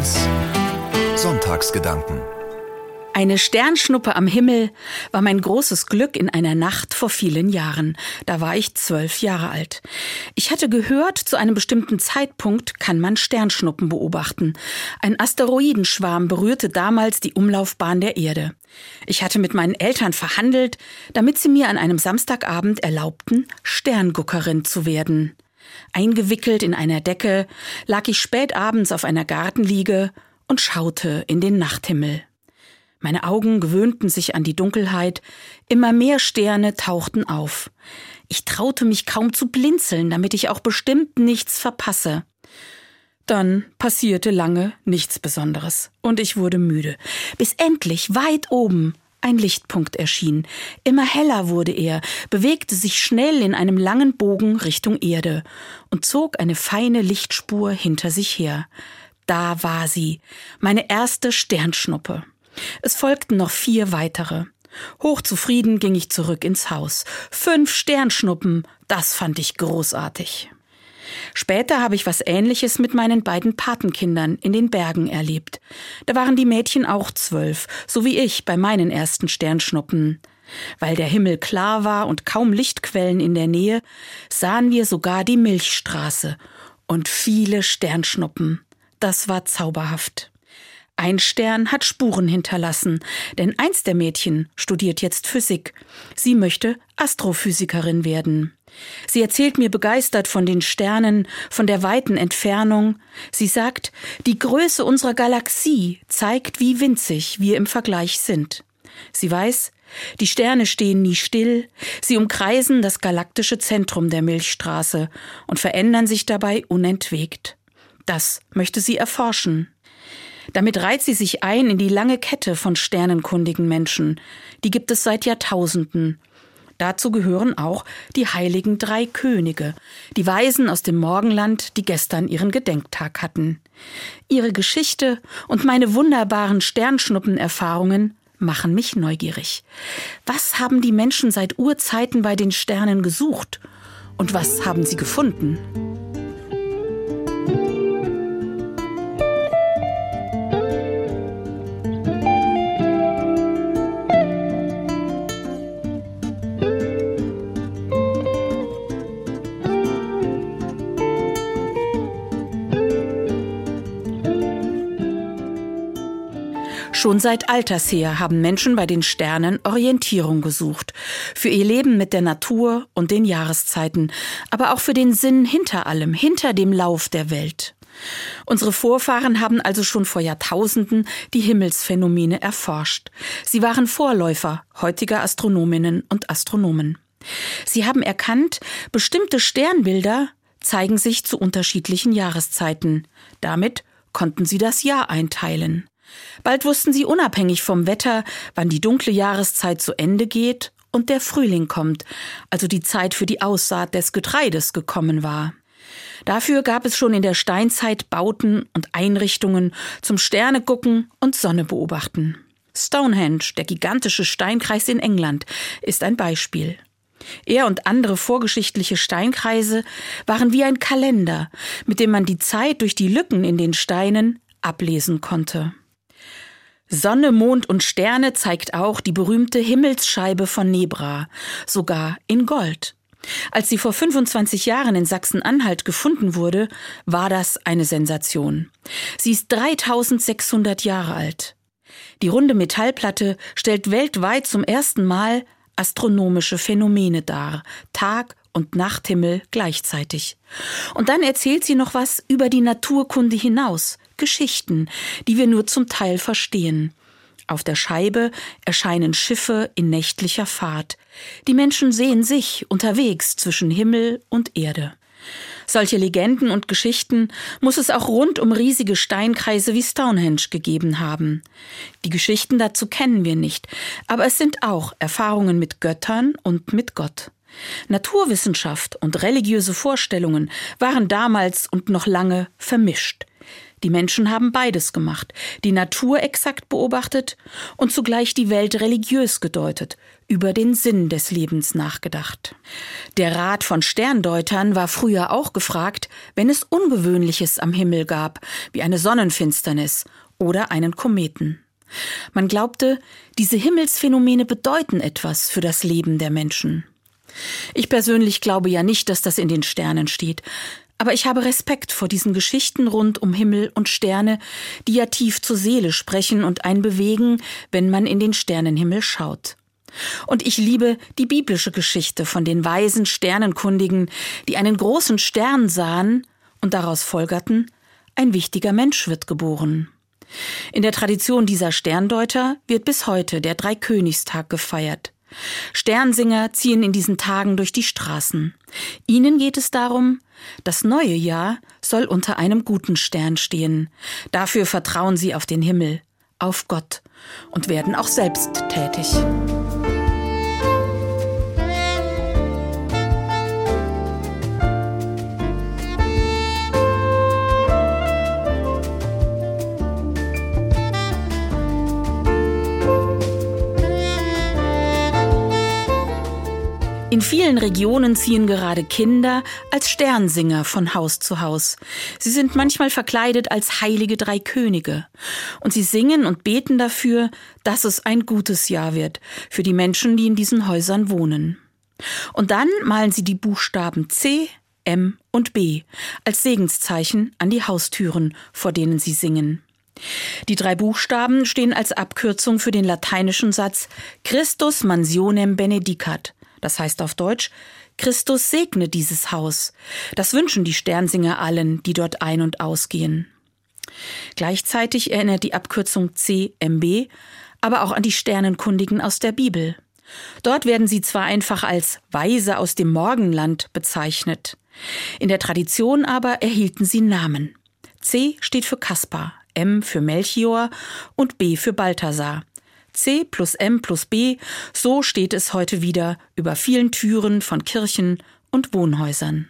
1 Sonntagsgedanken eine Sternschnuppe am Himmel war mein großes Glück in einer Nacht vor vielen Jahren. Da war ich zwölf Jahre alt. Ich hatte gehört, zu einem bestimmten Zeitpunkt kann man Sternschnuppen beobachten. Ein Asteroidenschwarm berührte damals die Umlaufbahn der Erde. Ich hatte mit meinen Eltern verhandelt, damit sie mir an einem Samstagabend erlaubten, Sternguckerin zu werden. Eingewickelt in einer Decke lag ich spät abends auf einer Gartenliege und schaute in den Nachthimmel. Meine Augen gewöhnten sich an die Dunkelheit, immer mehr Sterne tauchten auf. Ich traute mich kaum zu blinzeln, damit ich auch bestimmt nichts verpasse. Dann passierte lange nichts Besonderes, und ich wurde müde, bis endlich weit oben ein Lichtpunkt erschien. Immer heller wurde er, bewegte sich schnell in einem langen Bogen Richtung Erde und zog eine feine Lichtspur hinter sich her. Da war sie, meine erste Sternschnuppe. Es folgten noch vier weitere. Hochzufrieden ging ich zurück ins Haus. Fünf Sternschnuppen, das fand ich großartig. Später habe ich was Ähnliches mit meinen beiden Patenkindern in den Bergen erlebt. Da waren die Mädchen auch zwölf, so wie ich bei meinen ersten Sternschnuppen. Weil der Himmel klar war und kaum Lichtquellen in der Nähe, sahen wir sogar die Milchstraße und viele Sternschnuppen. Das war zauberhaft. Ein Stern hat Spuren hinterlassen, denn eins der Mädchen studiert jetzt Physik. Sie möchte Astrophysikerin werden. Sie erzählt mir begeistert von den Sternen, von der weiten Entfernung. Sie sagt, die Größe unserer Galaxie zeigt, wie winzig wir im Vergleich sind. Sie weiß, die Sterne stehen nie still, sie umkreisen das galaktische Zentrum der Milchstraße und verändern sich dabei unentwegt. Das möchte sie erforschen. Damit reiht sie sich ein in die lange Kette von sternenkundigen Menschen. Die gibt es seit Jahrtausenden. Dazu gehören auch die heiligen drei Könige, die Weisen aus dem Morgenland, die gestern ihren Gedenktag hatten. Ihre Geschichte und meine wunderbaren Sternschnuppenerfahrungen machen mich neugierig. Was haben die Menschen seit Urzeiten bei den Sternen gesucht? Und was haben sie gefunden? Schon seit alters her haben Menschen bei den Sternen Orientierung gesucht. Für ihr Leben mit der Natur und den Jahreszeiten, aber auch für den Sinn hinter allem, hinter dem Lauf der Welt. Unsere Vorfahren haben also schon vor Jahrtausenden die Himmelsphänomene erforscht. Sie waren Vorläufer heutiger Astronominnen und Astronomen. Sie haben erkannt, bestimmte Sternbilder zeigen sich zu unterschiedlichen Jahreszeiten. Damit konnten sie das Jahr einteilen. Bald wussten sie unabhängig vom Wetter, wann die dunkle Jahreszeit zu Ende geht und der Frühling kommt, also die Zeit für die Aussaat des Getreides gekommen war. Dafür gab es schon in der Steinzeit Bauten und Einrichtungen zum Sternegucken und Sonne beobachten. Stonehenge, der gigantische Steinkreis in England, ist ein Beispiel. Er und andere vorgeschichtliche Steinkreise waren wie ein Kalender, mit dem man die Zeit durch die Lücken in den Steinen ablesen konnte. Sonne, Mond und Sterne zeigt auch die berühmte Himmelsscheibe von Nebra, sogar in Gold. Als sie vor 25 Jahren in Sachsen-Anhalt gefunden wurde, war das eine Sensation. Sie ist 3600 Jahre alt. Die runde Metallplatte stellt weltweit zum ersten Mal astronomische Phänomene dar, Tag und Nachthimmel gleichzeitig. Und dann erzählt sie noch was über die Naturkunde hinaus, Geschichten, die wir nur zum Teil verstehen. Auf der Scheibe erscheinen Schiffe in nächtlicher Fahrt. Die Menschen sehen sich unterwegs zwischen Himmel und Erde. Solche Legenden und Geschichten muss es auch rund um riesige Steinkreise wie Stonehenge gegeben haben. Die Geschichten dazu kennen wir nicht, aber es sind auch Erfahrungen mit Göttern und mit Gott. Naturwissenschaft und religiöse Vorstellungen waren damals und noch lange vermischt. Die Menschen haben beides gemacht, die Natur exakt beobachtet und zugleich die Welt religiös gedeutet, über den Sinn des Lebens nachgedacht. Der Rat von Sterndeutern war früher auch gefragt, wenn es Ungewöhnliches am Himmel gab, wie eine Sonnenfinsternis oder einen Kometen. Man glaubte, diese Himmelsphänomene bedeuten etwas für das Leben der Menschen. Ich persönlich glaube ja nicht, dass das in den Sternen steht, aber ich habe Respekt vor diesen Geschichten rund um Himmel und Sterne, die ja tief zur Seele sprechen und einen bewegen, wenn man in den Sternenhimmel schaut. Und ich liebe die biblische Geschichte von den weisen Sternenkundigen, die einen großen Stern sahen und daraus folgerten, ein wichtiger Mensch wird geboren. In der Tradition dieser Sterndeuter wird bis heute der Dreikönigstag gefeiert. Sternsinger ziehen in diesen Tagen durch die Straßen. Ihnen geht es darum, das neue Jahr soll unter einem guten Stern stehen. Dafür vertrauen sie auf den Himmel, auf Gott und werden auch selbst tätig. In vielen Regionen ziehen gerade Kinder als Sternsinger von Haus zu Haus. Sie sind manchmal verkleidet als heilige drei Könige. Und sie singen und beten dafür, dass es ein gutes Jahr wird für die Menschen, die in diesen Häusern wohnen. Und dann malen sie die Buchstaben C, M und B als Segenszeichen an die Haustüren, vor denen sie singen. Die drei Buchstaben stehen als Abkürzung für den lateinischen Satz Christus mansionem benedicat, das heißt auf Deutsch, Christus segne dieses Haus. Das wünschen die Sternsinger allen, die dort ein- und ausgehen. Gleichzeitig erinnert die Abkürzung CMB aber auch an die Sternenkundigen aus der Bibel. Dort werden sie zwar einfach als Weise aus dem Morgenland bezeichnet, in der Tradition aber erhielten sie Namen. C steht für Kaspar, M für Melchior und B für Balthasar. C plus M plus B, so steht es heute wieder über vielen Türen von Kirchen und Wohnhäusern.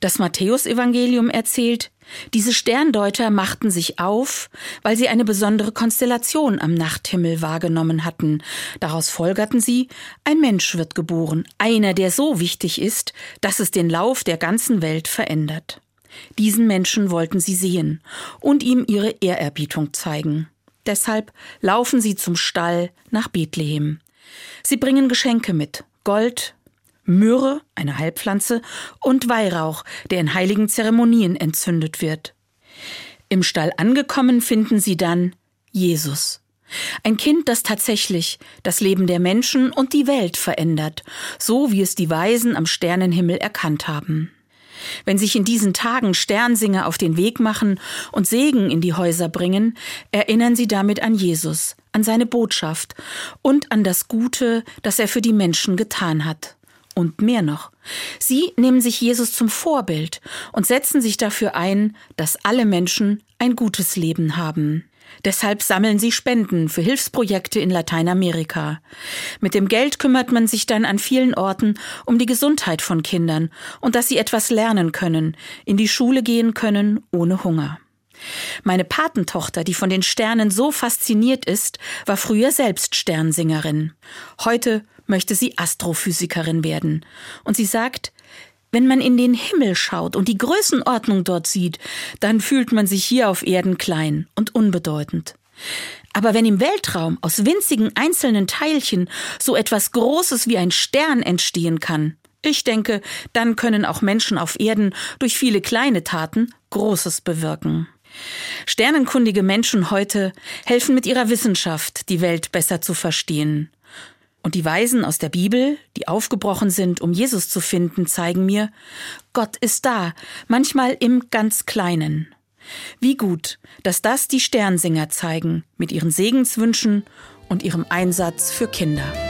Das Matthäusevangelium erzählt, diese Sterndeuter machten sich auf, weil sie eine besondere Konstellation am Nachthimmel wahrgenommen hatten. Daraus folgerten sie, ein Mensch wird geboren, einer, der so wichtig ist, dass es den Lauf der ganzen Welt verändert. Diesen Menschen wollten sie sehen und ihm ihre Ehrerbietung zeigen. Deshalb laufen sie zum Stall nach Bethlehem. Sie bringen Geschenke mit Gold, Myrrhe, eine Heilpflanze, und Weihrauch, der in heiligen Zeremonien entzündet wird. Im Stall angekommen finden sie dann Jesus. Ein Kind, das tatsächlich das Leben der Menschen und die Welt verändert, so wie es die Weisen am Sternenhimmel erkannt haben. Wenn sich in diesen Tagen Sternsinger auf den Weg machen und Segen in die Häuser bringen, erinnern sie damit an Jesus, an seine Botschaft und an das Gute, das er für die Menschen getan hat. Und mehr noch. Sie nehmen sich Jesus zum Vorbild und setzen sich dafür ein, dass alle Menschen ein gutes Leben haben. Deshalb sammeln sie Spenden für Hilfsprojekte in Lateinamerika. Mit dem Geld kümmert man sich dann an vielen Orten um die Gesundheit von Kindern und dass sie etwas lernen können, in die Schule gehen können ohne Hunger. Meine Patentochter, die von den Sternen so fasziniert ist, war früher selbst Sternsingerin. Heute möchte sie Astrophysikerin werden. Und sie sagt, wenn man in den Himmel schaut und die Größenordnung dort sieht, dann fühlt man sich hier auf Erden klein und unbedeutend. Aber wenn im Weltraum aus winzigen einzelnen Teilchen so etwas Großes wie ein Stern entstehen kann, ich denke, dann können auch Menschen auf Erden durch viele kleine Taten Großes bewirken. Sternenkundige Menschen heute helfen mit ihrer Wissenschaft, die Welt besser zu verstehen. Und die Weisen aus der Bibel, die aufgebrochen sind, um Jesus zu finden, zeigen mir, Gott ist da, manchmal im ganz Kleinen. Wie gut, dass das die Sternsinger zeigen, mit ihren Segenswünschen und ihrem Einsatz für Kinder.